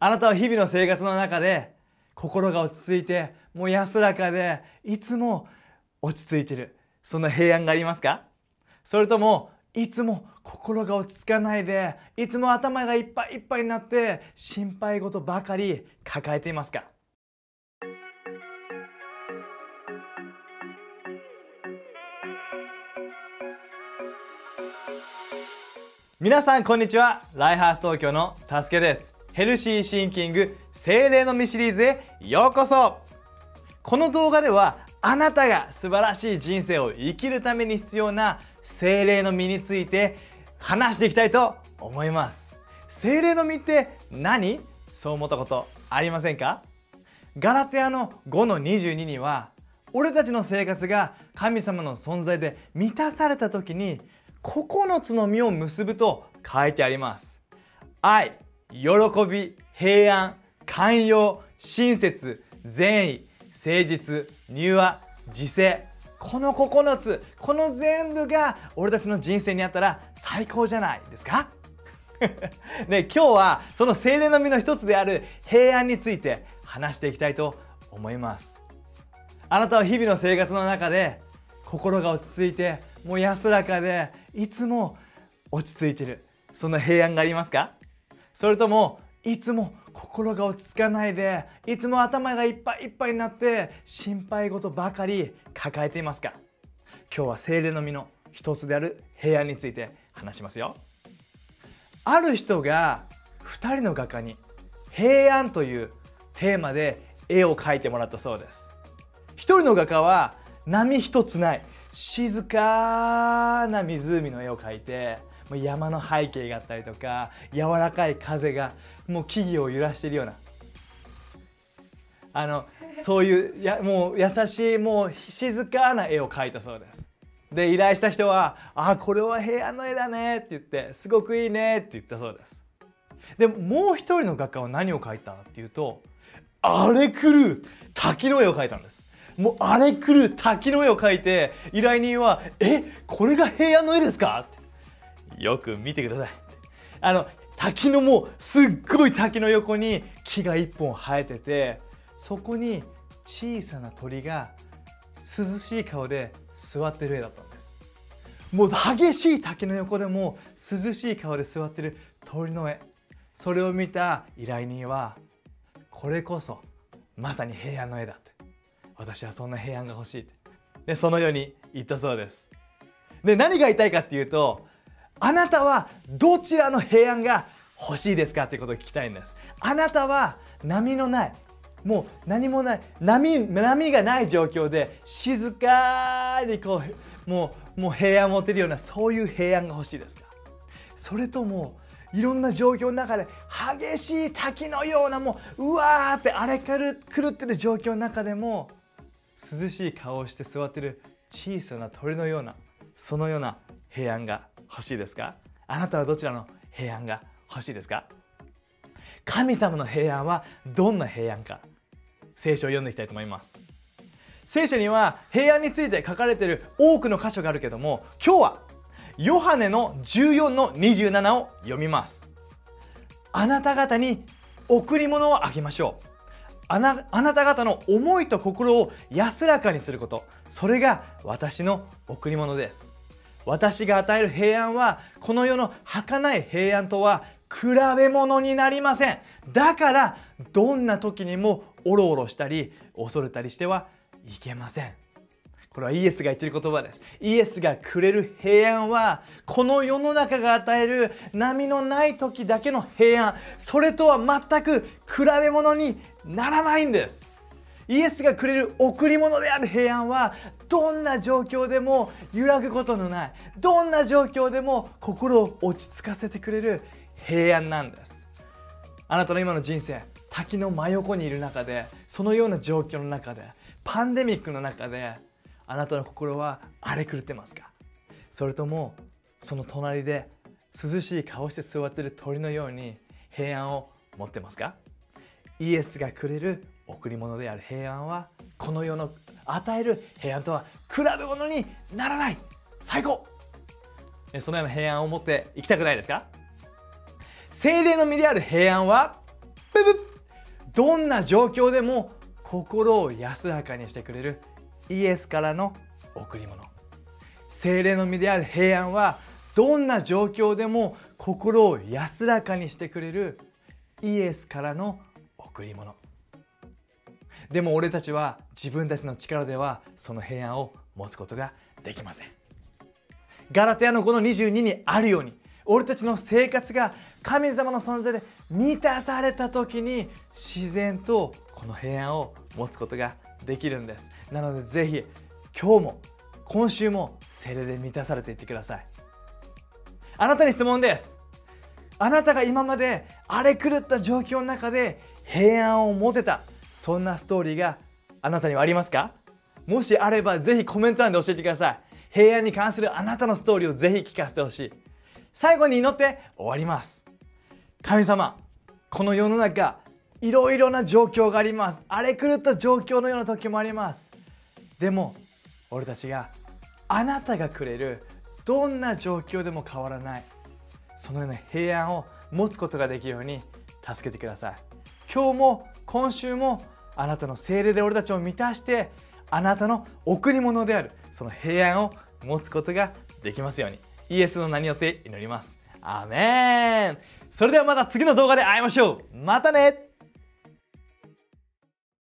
あなたは日々の生活の中で心が落ち着いてもう安らかでいつも落ち着いてる。そんな平安がありますか？それともいつも心が落ち着かないでいつも頭がいっぱいいっぱいになって心配事ばかり抱えていますか？皆さんこんにちは。ライハース東京のたすけです。ヘルシーシンキング精霊の実シリーズへようこそ。この動画ではあなたが素晴らしい人生を生きるために必要な精霊の実について話していきたいと思います。精霊の実って何？そう思ったことありませんか？ガラテアの5の22には俺たちの生活が神様の存在で満たされた時に9つの実を結ぶと書いてあります。愛。喜び平安寛容親切善意誠実柔和自制。この9つこの全部が俺たちの人生にあったら最高じゃないですか？ね、今日はその精霊の実の一つである平安について話していきたいと思います。あなたは日々の生活の中で心が落ち着いてもう安らかでいつも落ち着いてる。そんな平安がありますか？それともいつも心が落ち着かないでいつも頭がいっぱいいっぱいになって心配事ばかり抱えていますか？今日は精霊の実の一つである平安について話しますよ。ある人が2人の画家に平安というテーマで絵を描いてもらったそうです。1人の画家は波一つない静かな湖の絵を描いて山の背景があったりとか柔らかい風がもう木々を揺らしているような。あのそういうやもう優しいもう静かな絵を描いたそうです。で依頼した人は「あこれは平安の絵だね」って言って「すごくいいね」って言ったそうです。でももう一人の画家は何を描いたっていうと荒れ狂う滝の絵を描いたんです。もう荒れ狂う滝の絵を描いて依頼人は「えこれが平安の絵ですか?」って。よく見てください。あの滝のもうすっごい滝の横に木が一本生えててそこに小さな鳥が涼しい顔で座ってる絵だったんです。もう激しい滝の横でも涼しい顔で座ってる鳥の絵。それを見た依頼人はこれこそまさに平安の絵だって。私はそんな平安が欲しいって。でそのように言ったそうです。で何が言いたいかっていうとあなたはどちらの平安が欲しいですかってことを聞きたいんです。あなたは波のないもう何もない波波がない状況で静かにこうもうもう平安を持てるようなそういう平安が欲しいですか？それともいろんな状況の中で激しい滝のようなもううわーって荒れ狂ってる状況の中でも涼しい顔をして座ってる小さな鳥のようなそのような平安が欲しいですか？あなたはどちらの平安が欲しいですか？神様の平安はどんな平安か？聖書を読んでいきたいと思います。聖書には平安について書かれている多くの箇所があるけども今日はヨハネの14の27を読みます。あなた方に贈り物をあげましょう。あなあなた方の思いと心を安らかにすること。それが私の贈り物です。私が与える平安はこの世の儚い平安とは比べ物になりません。だからどんな時にもおろおろしたり恐れたりしてはいけません。これはイエスが言っている言葉です。イエスがくれる平安はこの世の中が与える波のない時だけの平安。それとは全く比べ物にならないんです。イエスがくれる贈り物である平安はどんな状況でも揺らぐことのない。どんな状況でも心を落ち着かせてくれる平安なんです。あなたの今の人生滝の真横にいる中でそのような状況の中でパンデミックの中であなたの心は荒れ狂ってますか？それともその隣で涼しい顔して座ってる鳥のように平安を持ってますか？イエスがくれる贈り物である平安はこの世の与える平安とは比べ物にならない最高。そのような平安を持っていきたくないですか？精霊の身である平安はブブどんな状況でも心を安らかにしてくれるイエスからの贈り物。精霊の身である平安はどんな状況でも心を安らかにしてくれるイエスからの贈り物。でも俺たちは自分たちの力ではその平安を持つことができません。ガラテヤのこの22にあるように俺たちの生活が神様の存在で満たされた時に自然とこの平安を持つことができるんです。なのでぜひ今日も今週も精霊で満たされていってください。あなたに質問です。あなたが今まで荒れ狂った状況の中で平安を持てたそんなストーリーがあなたにはありますか？もしあればぜひコメント欄で教えてください。平安に関するあなたのストーリーをぜひ聞かせてほしい。最後に祈って終わります。神様この世の中いろいろな状況があります。荒れ狂った状況のような時もあります。でも俺たちがあなたがくれるどんな状況でも変わらない。そのような平安を持つことができるように助けてください。今日も今週もあなたの精霊で俺たちを満たしてあなたの贈り物であるその平安を持つことができますように。イエスの名によって祈ります。アーメン。それではまた次の動画で会いましょう。またね。